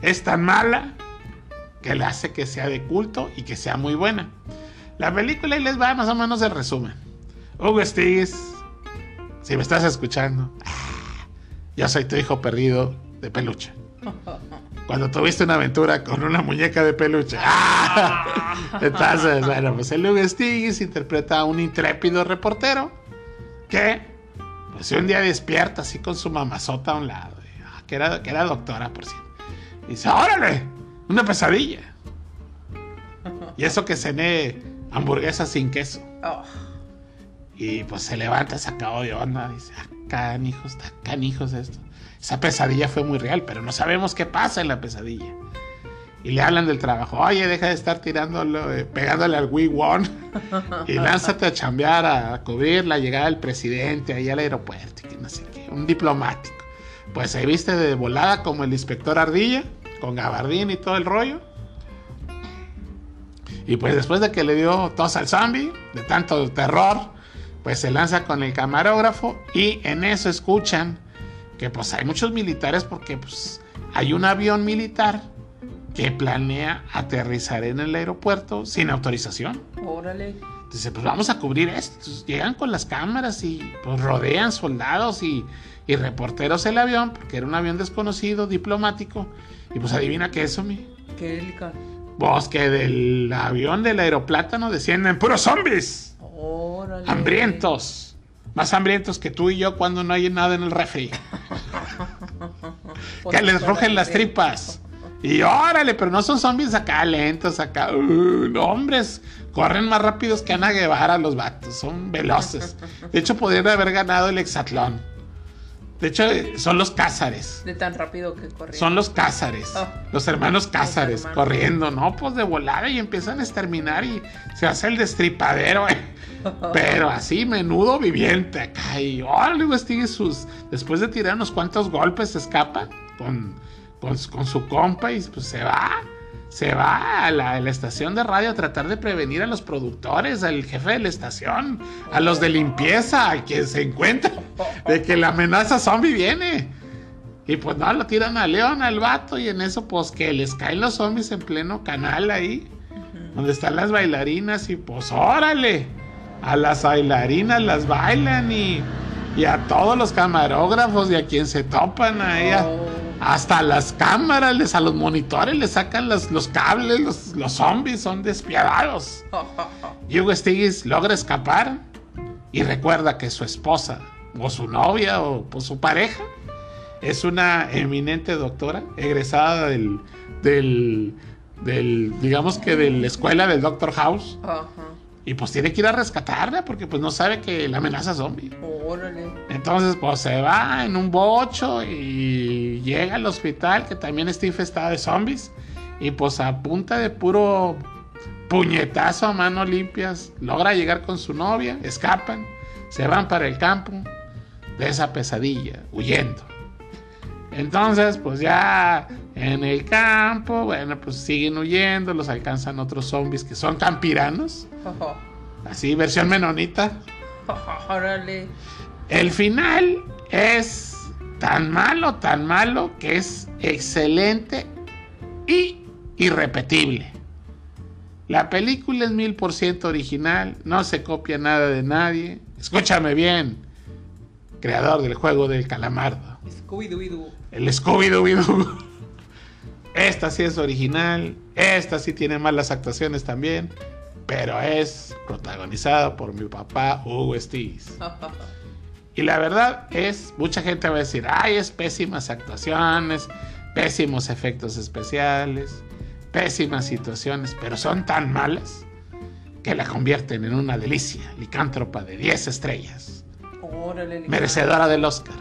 A: Es tan mala que le hace que sea de culto y que sea muy buena. La película, y les va más o menos el resumen. Hugo Stiglitz, si me estás escuchando, ah, yo soy tu hijo perdido de peluche. Cuando tuviste una aventura con una muñeca de peluche. ¡Ah! Entonces, bueno, pues el Hugo Stiglitz interpreta a un intrépido reportero que, pues un día despierta así con su mamazota a un lado, y, ah, que, era, que era doctora, por cierto. Y dice, órale, una pesadilla. Y eso que cené hamburguesas sin queso.
B: Oh,
A: Y pues se levanta sacado de onda. Dice, ah, canijos, está canijos esto. Esa pesadilla fue muy real, pero no sabemos qué pasa en la pesadilla. Y le hablan del trabajo. Oye, deja de estar tirándolo, eh, pegándole al Wii One. y lánzate a chambear, a cubrir la llegada del presidente ahí al aeropuerto. Y que no sé qué, un diplomático. Pues se viste de volada como el inspector Ardilla, con gabardín y todo el rollo. Y pues después de que le dio tos al zombie, de tanto terror, pues se lanza con el camarógrafo y en eso escuchan que pues hay muchos militares porque pues hay un avión militar que planea aterrizar en el aeropuerto sin autorización.
B: Órale.
A: Dice, pues vamos a cubrir esto. Entonces, llegan con las cámaras y pues rodean soldados y, y reporteros el avión, porque era un avión desconocido, diplomático. Y pues adivina qué es eso, mi.
B: Qué delicado.
A: Vos que del avión del aeroplátano descienden puros zombies.
B: Órale.
A: Hambrientos. Más hambrientos que tú y yo cuando no hay nada en el refri.
B: Pues,
A: que les
B: la
A: las tripas. Y órale, pero no son zombies acá lentos, acá. uh, no, hombres, corren más rápidos que Ana Guevara los vatos, son veloces. De hecho, podrían haber ganado el hexatlón. De hecho, eh, son los cázares.
B: De tan rápido que corría.
A: Son los cázares,
B: Ah.
A: los hermanos cázares,
B: hermanos.
A: corriendo, ¿no? Pues de volada y empiezan a exterminar y se hace el destripadero, eh. Pero así, menudo viviente acá. Y órale, sigue sus. Después de tirar unos cuantos golpes, se escapa con, con, con su compa y pues se va. Se va a la, a la estación de radio a tratar de prevenir a los productores, al jefe de la estación, a los de limpieza, a quien se encuentra de que la amenaza zombie viene. Y pues no, lo tiran a León, al vato, y en eso, pues que les caen los zombies en pleno canal ahí, donde están las bailarinas, y pues órale, a las bailarinas las bailan y, y a todos los camarógrafos y a quien se topan ahí, a-. hasta las cámaras, les, a los monitores les sacan los, los cables, los, los zombies son despiadados. Hugo Stiglitz logra escapar y recuerda que su esposa o su novia o pues, su pareja es una eminente doctora egresada del, del, del, digamos que de la escuela del Doctor House y pues tiene que ir a rescatarla porque pues no sabe que la amenaza zombie.
B: Órale.
A: Entonces, pues se va en un bocho y llega al hospital que también está infestado de zombies. Y pues a punta de puro puñetazo a mano limpias, logra llegar con su novia, escapan, se van para el campo de esa pesadilla, huyendo. Entonces, pues ya en el campo, bueno, pues siguen huyendo, los alcanzan otros zombies que son campiranos, así versión menonita.
B: Órale.
A: El final es tan malo, tan malo, que es excelente y irrepetible. La película es mil por ciento original, no se copia nada de nadie. Escúchame bien, creador del juego del calamardo,
B: Scooby-Doo.
A: el Scooby-Doo. Esta sí es original, esta sí tiene malas actuaciones también, pero es protagonizada por mi papá Hugo Stiglitz. Y la verdad es, mucha gente va a decir, ay, es pésimas actuaciones, pésimos efectos especiales, pésimas situaciones, pero son tan malas que la convierten en una delicia, licántropa de 10 estrellas,
B: Órale.
A: merecedora del Oscar.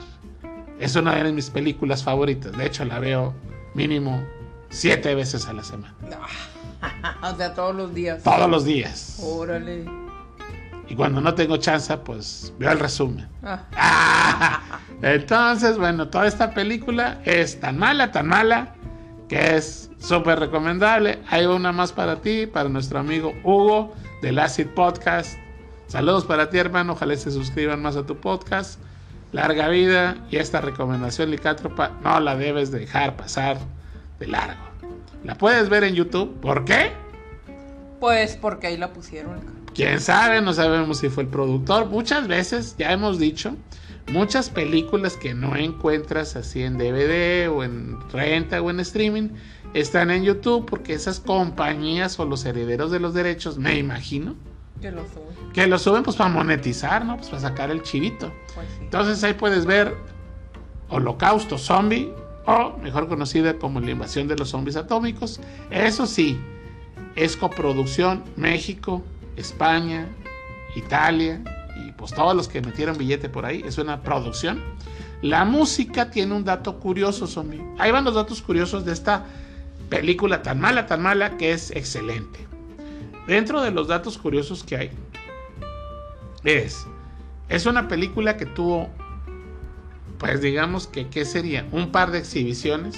A: Es una de mis películas favoritas, de hecho la veo mínimo 7 veces a la semana,
B: o sea, todos los días.
A: todos los días.
B: Órale.
A: Y cuando no tengo chance, pues veo el resumen.
B: Ah,
A: Ah, Entonces, bueno, toda esta película es tan mala, tan mala, que es súper recomendable. Hay una más para ti, para nuestro amigo Hugo del Acid Podcast. Saludos para ti, hermano. Ojalá se suscriban más a tu podcast. Larga vida y esta recomendación licántropa no la debes dejar pasar de largo. La puedes ver en YouTube. ¿Por qué?
B: pues porque ahí la pusieron.
A: Quién sabe, no sabemos si fue el productor. Muchas veces, ya hemos dicho, muchas películas que no encuentras así en DVD o en renta o en streaming están en YouTube porque esas compañías o los herederos de los derechos, me imagino,
B: Que lo suben.
A: que lo suben pues para monetizar, ¿no? Pues para sacar el chivito.
B: Pues sí.
A: Entonces ahí puedes ver Holocausto Zombie o mejor conocida como la invasión de los zombies atómicos. Eso sí, es coproducción México, España, Italia y pues todos los que metieron billete por ahí. Es una producción. La música tiene un dato curioso, zombie. Ahí van los datos curiosos de esta película tan mala, tan mala que es excelente. Dentro de los datos curiosos que hay es es una película que tuvo pues digamos que qué sería un par de exhibiciones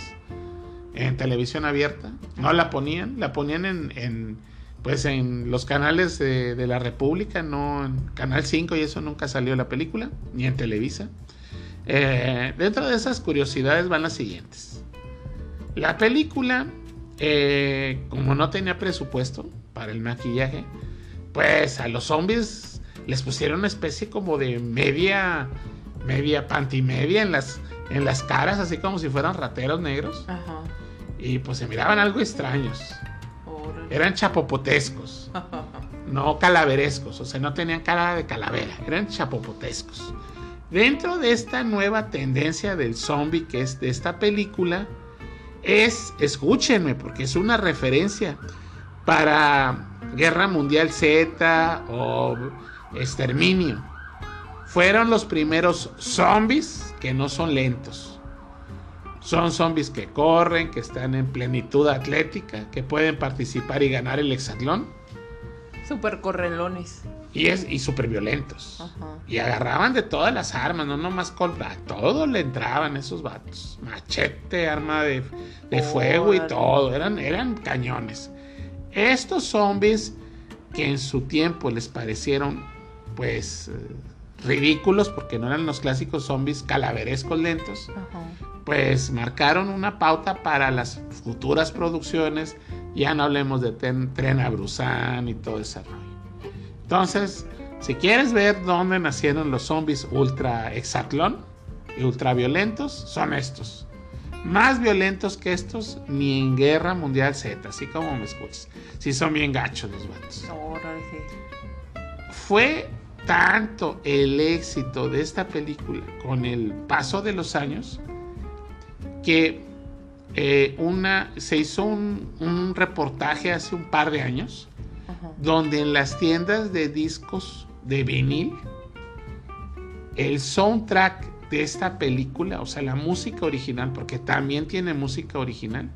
A: en televisión abierta. No la ponían, la ponían en, en, pues en los canales de, de la República, no en Canal 5 y eso nunca salió la película, ni en Televisa. Eh, dentro de esas curiosidades van las siguientes. La película eh, como no tenía presupuesto para el maquillaje, pues a los zombies les pusieron una especie como de media, media pantimedia en las, en las caras, así como si fueran rateros negros.
B: Ajá.
A: Y pues se miraban algo extraños. Eran chapopotescos, no calaverescos, o sea, no tenían cara de calavera, eran chapopotescos. Dentro de esta nueva tendencia del zombie que es de esta película, es, escúchenme, porque es una referencia para Guerra Mundial Z o Exterminio. Fueron los primeros zombies que no son lentos. Son zombies que corren, que están en plenitud atlética, que pueden participar y ganar el hexatlón.
B: Super correlones.
A: Y, es, y súper violentos.
B: Ajá.
A: Y agarraban de todas las armas, no nomás con a todo le entraban esos vatos. Machete, arma de, de fuego y todo. Eran, eran cañones. Estos zombies que en su tiempo les parecieron, pues, eh, ridículos, porque no eran los clásicos zombies calaverescos lentos,
B: Ajá.
A: pues marcaron una pauta para las futuras producciones. Ya no hablemos de Ten- Tren a Busan y todo ese rollo. Entonces, si quieres ver dónde nacieron los zombies ultra hexatlón y ultra violentos, son estos. Más violentos que estos, ni en Guerra Mundial Z, así como me escuchas. Sí son bien gachos los vatos.
B: Órale, sí.
A: Fue tanto el éxito de esta película con el paso de los años que eh, una, se hizo un, un reportaje hace un par de años
B: Ajá.
A: donde en las tiendas de discos de vinil el soundtrack de esta película, o sea, la música original, porque también tiene música original,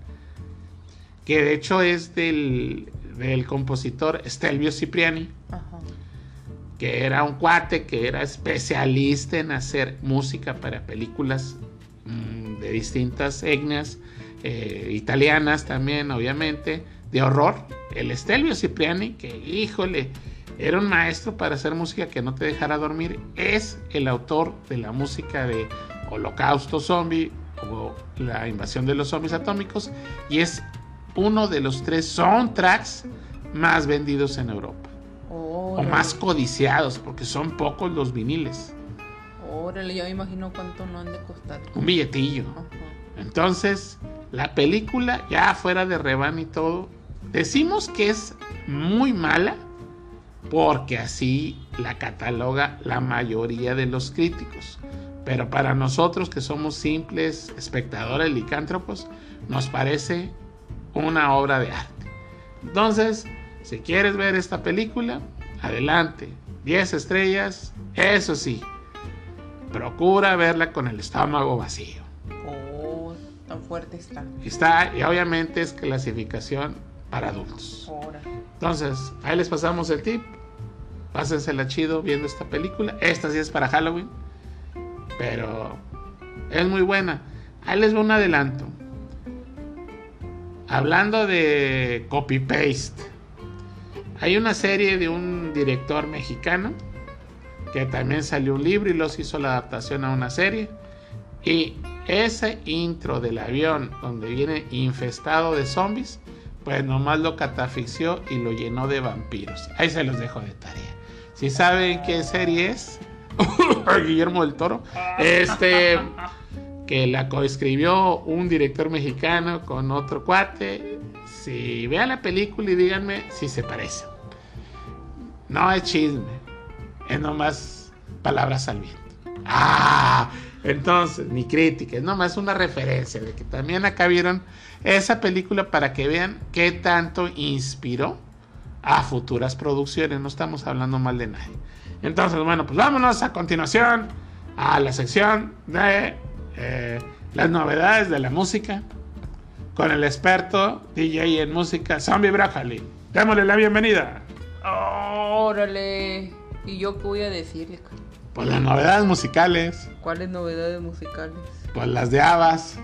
A: que de hecho es del, del compositor Stelvio Cipriani,
B: Ajá.
A: Que era un cuate que era especialista en hacer música para películas mm, de distintas etnias, eh, italianas también, obviamente, de horror. El Stelvio Cipriani, que híjole, era un maestro para hacer música que no te dejara dormir, es el autor de la música de Holocausto Zombie o la invasión de los zombies atómicos y es uno de los tres soundtracks más vendidos en Europa o más codiciados, porque son pocos los viniles.
B: Órale, ya me imagino cuánto no han de costar.
A: Un billetillo.
B: Ajá.
A: Entonces, la película, ya fuera de reban y todo, decimos que es muy mala, porque así la cataloga la mayoría de los críticos. Pero para nosotros que somos simples espectadores licántropos, nos parece una obra de arte. Entonces, si quieres ver esta película, adelante. 10 estrellas, eso sí. Procura verla con el estómago vacío.
B: Oh, tan fuerte está.
A: Está, y obviamente es clasificación para adultos. Entonces, ahí les pasamos el tip. Pásensela chido viendo esta película. Esta sí es para Halloween. Pero es muy buena. Ahí les voy un adelanto. Hablando de copy-paste. Hay una serie de un director mexicano que también salió un libro y los hizo la adaptación a una serie. Y ese intro del avión donde viene infestado de zombies, pues nomás lo catafixió y lo llenó de vampiros. Ahí se los dejo de tarea. Si saben qué serie es, Guillermo del Toro, este que la coescribió un director mexicano con otro cuate. Si vean la película y díganme si se parece. No es chisme, es nomás palabras al viento. Ah, entonces, ni crítica, es nomás una referencia de que también acá vieron esa película para que vean qué tanto inspiró a futuras producciones. No estamos hablando mal de nadie. Entonces, bueno, pues vámonos a continuación a la sección de eh, las novedades de la música con el experto DJ en música, Zombie Brócoli. Démosle la bienvenida.
B: Órale. ¿Y yo qué voy a decirle?
A: Pues las novedades musicales,
B: ¿Cuáles novedades musicales?
A: pues las de Abas.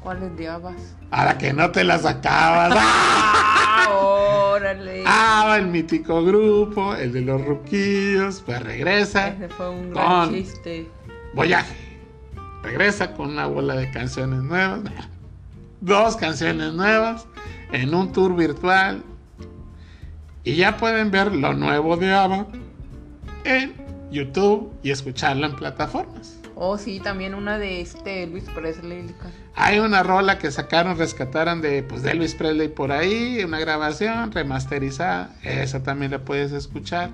B: ¿Cuáles de habas?
A: A la que no te las acabas. ¡Ah!
B: Órale.
A: Ah, el mítico grupo, el de los ruquillos, pues regresa.
B: Ese fue un gran
A: con-
B: chiste.
A: Voyaje. Regresa con una bola de canciones nuevas. dos canciones nuevas en un tour virtual. Y ya pueden ver lo nuevo de ABBA en YouTube y escucharlo en plataformas.
B: Oh, sí, también una de este Elvis Presley.
A: Hay una rola que sacaron, rescataron de, pues, de Elvis Presley por ahí, una grabación remasterizada. Esa también la puedes escuchar.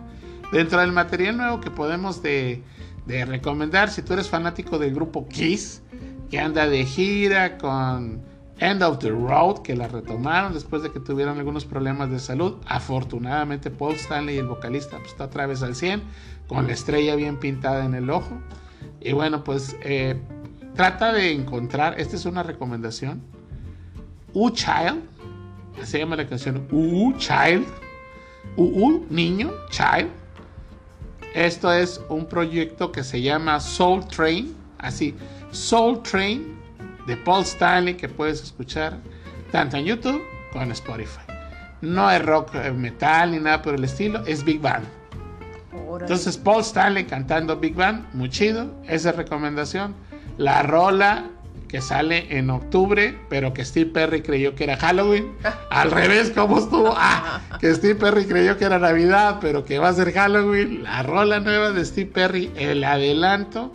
A: Dentro del material nuevo que podemos de, de recomendar, si tú eres fanático del grupo Kiss, que anda de gira con End of the Road, que la retomaron después de que tuvieron algunos problemas de salud. Afortunadamente, Paul Stanley, el vocalista, pues, está otra vez al 100, con la estrella bien pintada en el ojo. Y bueno, pues eh, trata de encontrar, esta es una recomendación, U Child, se llama la canción U Child, U, niño, Child. Esto es un proyecto que se llama Soul Train, así, Soul Train de Paul Stanley que puedes escuchar tanto en YouTube como en Spotify. No es rock eh, metal ni nada por el estilo, es Big Band. Entonces Paul Stanley cantando Big Band, muy chido, esa es recomendación. La rola que sale en octubre, pero que Steve Perry creyó que era Halloween. Al revés, ¿cómo estuvo? Ah, que Steve Perry creyó que era Navidad, pero que va a ser Halloween. La rola nueva de Steve Perry, el adelanto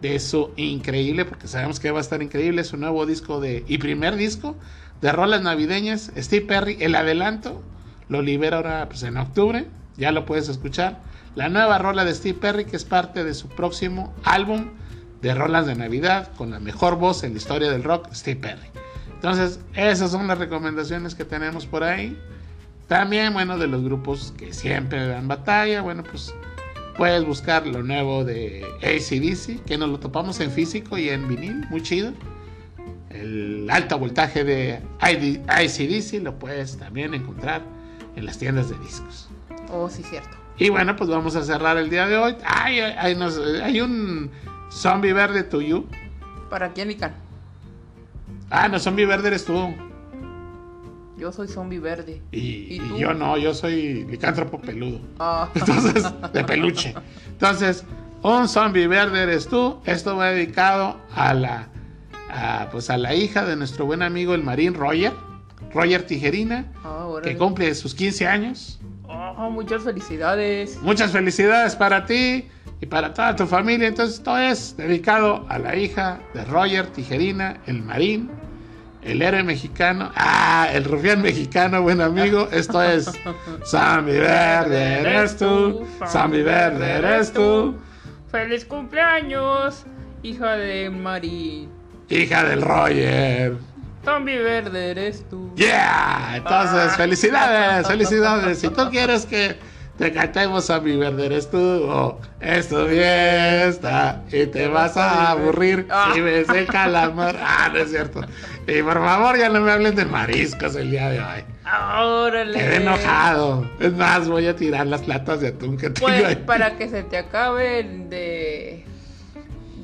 A: de su increíble, porque sabemos que va a estar increíble, su nuevo disco de, y primer disco de rolas navideñas, Steve Perry, el adelanto, lo libera ahora pues, en octubre, ya lo puedes escuchar. La nueva rola de Steve Perry, que es parte de su próximo álbum de rolas de Navidad, con la mejor voz en la historia del rock, Steve Perry. Entonces, esas son las recomendaciones que tenemos por ahí. También, bueno, de los grupos que siempre dan batalla, bueno, pues Puedes buscar lo nuevo de ACDC, que nos lo topamos en físico y en vinil, muy chido. El alto voltaje de ACDC lo puedes también encontrar en las tiendas de discos.
B: Oh, sí, cierto.
A: Y bueno, pues vamos a cerrar el día de hoy. Ay, hay un zombie verde tuyo.
B: ¿Para quién, Ican?
A: Ah, no, zombie verde eres tú.
B: Yo soy zombie verde.
A: Y, yo no, yo soy licántropo peludo. Ah. Entonces, de peluche. Entonces, un zombie verde eres tú. Esto va dedicado a la, pues a la hija de nuestro buen amigo el marín Roger. Roger Tijerina, ah, que cumple sus 15 años.
B: Oh, muchas felicidades.
A: Muchas felicidades para ti y para toda tu familia. Entonces, esto es dedicado a la hija de Roger Tijerina, el marín el héroe mexicano, ah, el rufián mexicano, buen amigo, esto es Sammy Verde eres tú, Sammy Verde eres tú.
B: Feliz cumpleaños, hija de Mari.
A: Hija del Roger.
B: Sammy Verde eres tú.
A: Yeah, entonces, felicidades, felicidades. Si tú quieres que te cantemos a mi verde eres tú o es tu fiesta y te vas a aburrir ah. si ves el calamar. Ah, no es cierto. Y por favor ya no me hablen de mariscos el día de hoy.
B: Órale.
A: Quedé enojado. Es más, voy a tirar las latas de atún que tengo
B: pues, para que se te acaben de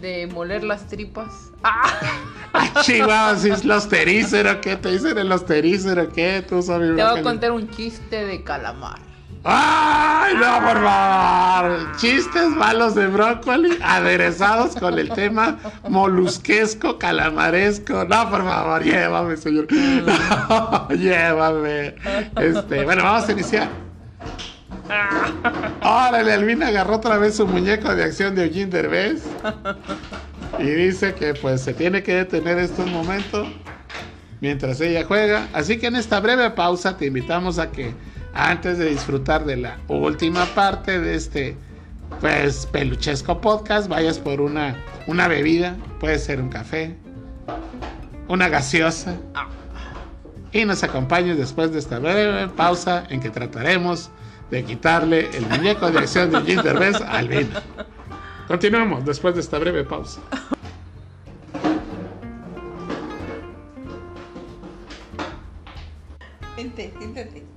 B: de moler las tripas. ¡Ah!
A: Ay, chihuahua, si es los teríceros, ¿qué te dicen el los teríceros? ¿Qué? Tú sabes.
B: Te voy a contar un chiste de calamar.
A: ¡Ay, no, por favor! Chistes malos de brócoli aderezados con el tema molusquesco, calamaresco. No, por favor, llévame, señor. llévame. Este, bueno, vamos a iniciar. Órale, Alvina agarró otra vez su muñeco de acción de Eugene Derbez. Y dice que pues se tiene que detener esto un momento mientras ella juega. Así que en esta breve pausa te invitamos a que antes de disfrutar de la última parte de este pues peluchesco podcast, vayas por una, una bebida, puede ser un café, una gaseosa, y nos acompañes después de esta breve pausa en que trataremos de quitarle el muñeco de acción de Jim al vino. Continuamos después de esta breve pausa.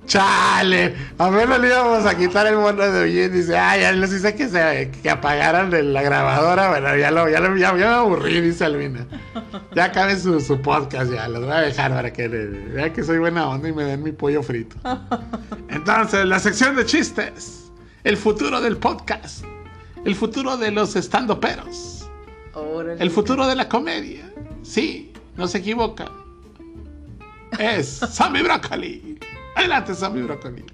A: Chale, a menos le íbamos a quitar el mono de Oye. Dice, ah, ya les hice que, se, que apagaran de la grabadora. Bueno, ya, lo, ya, lo, ya, me aburrí, dice Alvina. Ya acabe su, su, podcast, ya los voy a dejar para que vean que soy buena onda y me den mi pollo frito. Entonces, la sección de chistes. El futuro del podcast. El futuro de los estandoperos. El futuro de la comedia. Sí, no se equivoca. Es Sammy Broccoli. Adelante, Sammy Broccoli.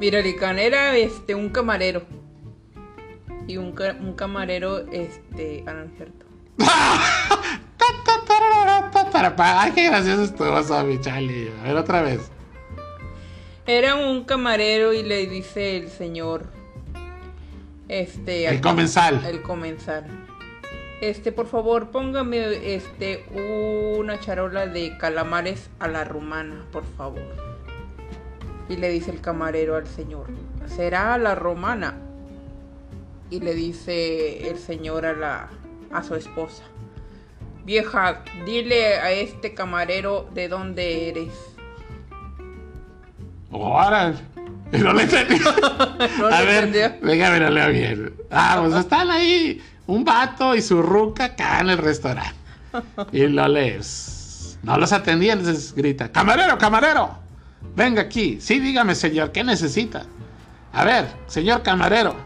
B: Mira, Licán era este, un camarero. Y un, ca- un camarero, este. Ah, no es cierto.
A: Ay, qué gracioso estuvo, Sammy, chale. A ver, otra vez.
B: Era un camarero y le dice el señor. Este.
A: El
B: al-
A: comensal.
B: El comensal. Este, por favor, póngame este una charola de calamares a la rumana, por favor. Y le dice el camarero al señor, ¿será a la romana? Y le dice el señor a la a su esposa, vieja, dile a este camarero de dónde eres.
A: Y no le entendí.
B: No
A: a
B: le
A: ver,
B: entendió.
A: déjame lo leo bien. Ah, pues están ahí un vato y su ruca acá en el restaurante. Y lo lees. No los atendía, entonces grita, camarero, camarero, venga aquí. Sí, dígame, señor, ¿qué necesita? A ver, señor camarero,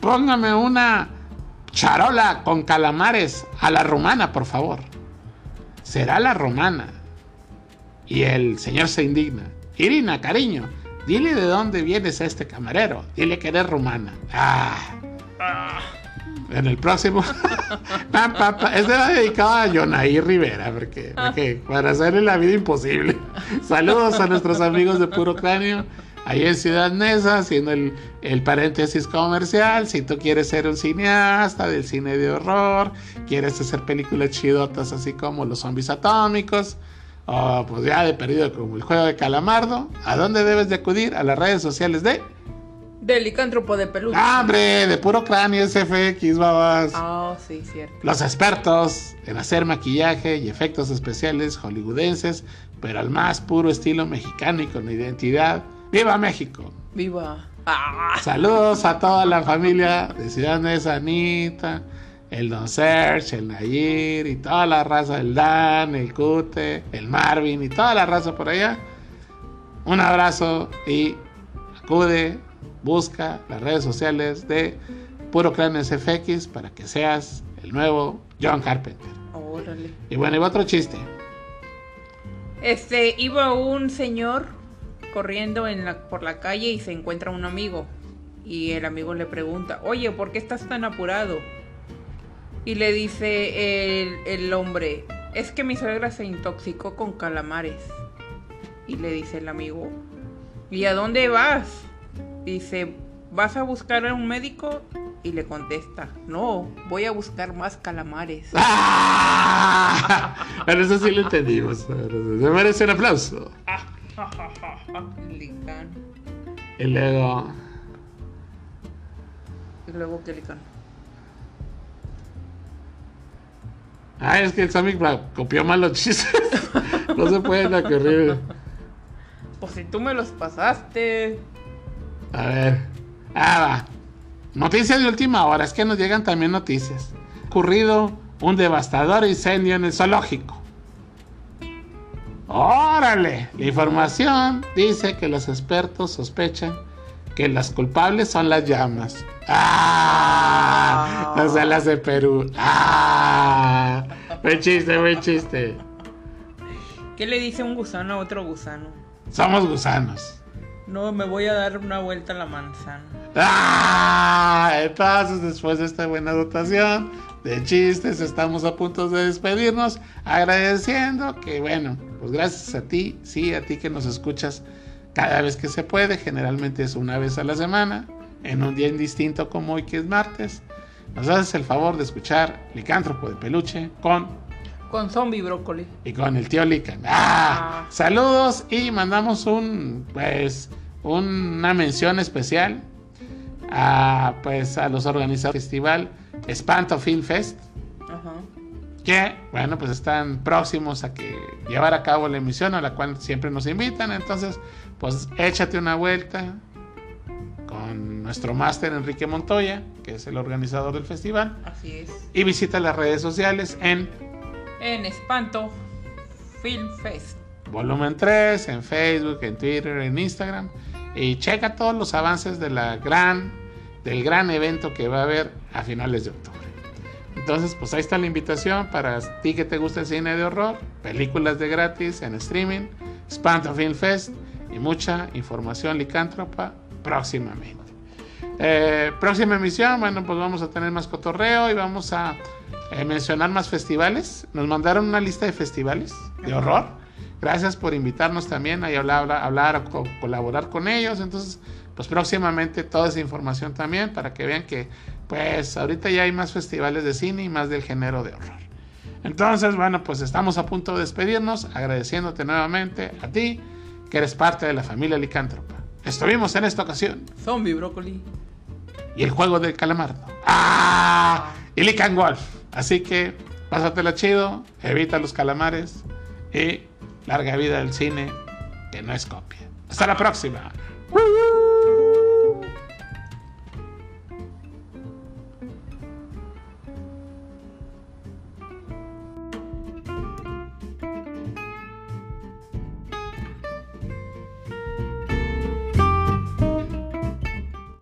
A: póngame una charola con calamares a la romana, por favor. Será la romana. Y el señor se indigna. Irina, cariño, dile de dónde vienes a este camarero. Dile que eres rumana. Ah. En el próximo. Pa, pa, pa. Este va dedicado a Jonaí Rivera, porque, porque para hacerle la vida imposible. Saludos a nuestros amigos de Puro Cráneo, ahí en Ciudad Neza, haciendo el, el paréntesis comercial. Si tú quieres ser un cineasta del cine de horror, quieres hacer películas chidotas así como Los Zombies Atómicos, o pues ya de perdido como el juego de Calamardo, ¿a dónde debes de acudir? A las redes sociales de.
B: Del licántropo de peluche.
A: ¡Ah, hombre! De puro cráneo SFX, babas.
B: Ah, sí, cierto.
A: Los expertos en hacer maquillaje y efectos especiales hollywoodenses, pero al más puro estilo mexicano y con identidad. ¡Viva México!
B: Viva. Ah.
A: Saludos a toda la familia de Ciudad Neza, Anita, el Don Serge, el Nayir y toda la raza, el Dan, el Cute, el Marvin y toda la raza por allá. Un abrazo y acude, busca las redes sociales de Puro Cráneo SFX para que seas el nuevo John Carpenter.
B: Órale.
A: Y bueno, y otro chiste.
B: Este, iba un señor corriendo en la, por la calle y se encuentra un amigo. Y el amigo le pregunta, oye, ¿por qué estás tan apurado? Y le dice el, el hombre, es que mi suegra se intoxicó con calamares. Y le dice el amigo, ¿y a dónde vas? Dice, ¿vas a buscar a un médico? Y le contesta, no, voy a buscar más calamares.
A: ¡Ah! Bueno, eso sí lo entendimos. Se merece un aplauso. Y luego.
B: Y luego que licán.
A: Ah, es que el Sammy copió mal los chistes. no se pueden ocurrir.
B: Pues si tú me los pasaste.
A: A ver. Ah. Noticias de última hora. Es que nos llegan también noticias. Ocurrido un devastador incendio en el zoológico. Órale. La información dice que los expertos sospechan que las culpables son las llamas. ¡Ah! Las alas de Perú. ¡Ah! Buen chiste, buen chiste.
B: ¿Qué le dice un gusano a otro gusano?
A: Somos gusanos.
B: No, me voy a dar una vuelta a la manzana.
A: ¡Ah! Entonces, después de esta buena dotación de chistes, estamos a punto de despedirnos, agradeciendo que, bueno, pues gracias a ti, sí, a ti que nos escuchas cada vez que se puede, generalmente es una vez a la semana, en un día indistinto como hoy que es martes, nos haces el favor de escuchar Licántropo de Peluche con
B: Con zombie brócoli.
A: y con el tío Lican. ¡Ah! Saludos y mandamos un pues una mención especial a pues a los organizadores del festival Espanto Film Fest
B: Ajá.
A: que bueno pues están próximos a que llevar a cabo la emisión a la cual siempre nos invitan entonces pues échate una vuelta con nuestro máster Enrique Montoya que es el organizador del festival
B: Así es.
A: y visita las redes sociales en
B: En Espanto Film Fest.
A: volumen 3 en Facebook, en Twitter, en Instagram y checa todos los avances gran del gran evento que va a haber a finales de octubre. Entonces, pues ahí está la invitación para ti que te gusta el cine de horror, películas de gratis en streaming, Spanto Film Fest y mucha información licántropa próximamente. Eh, próxima emisión, bueno, pues vamos a tener más cotorreo y vamos a eh, mencionar más festivales. Nos mandaron una lista de festivales de horror. Gracias por invitarnos también a hablar, hablar a colaborar con ellos. Entonces, pues próximamente toda esa información también para que vean que, pues ahorita ya hay más festivales de cine y más del género de horror. Entonces, bueno, pues estamos a punto de despedirnos, agradeciéndote nuevamente a ti, que eres parte de la familia licántropa. Estuvimos en esta ocasión.
C: Zombie Brócoli.
A: Y el juego del calamardo. ¡Ah! Y Lican Wolf. Así que, pásatela chido, evita los calamares y larga vida del cine, que no es copia. Hasta la próxima.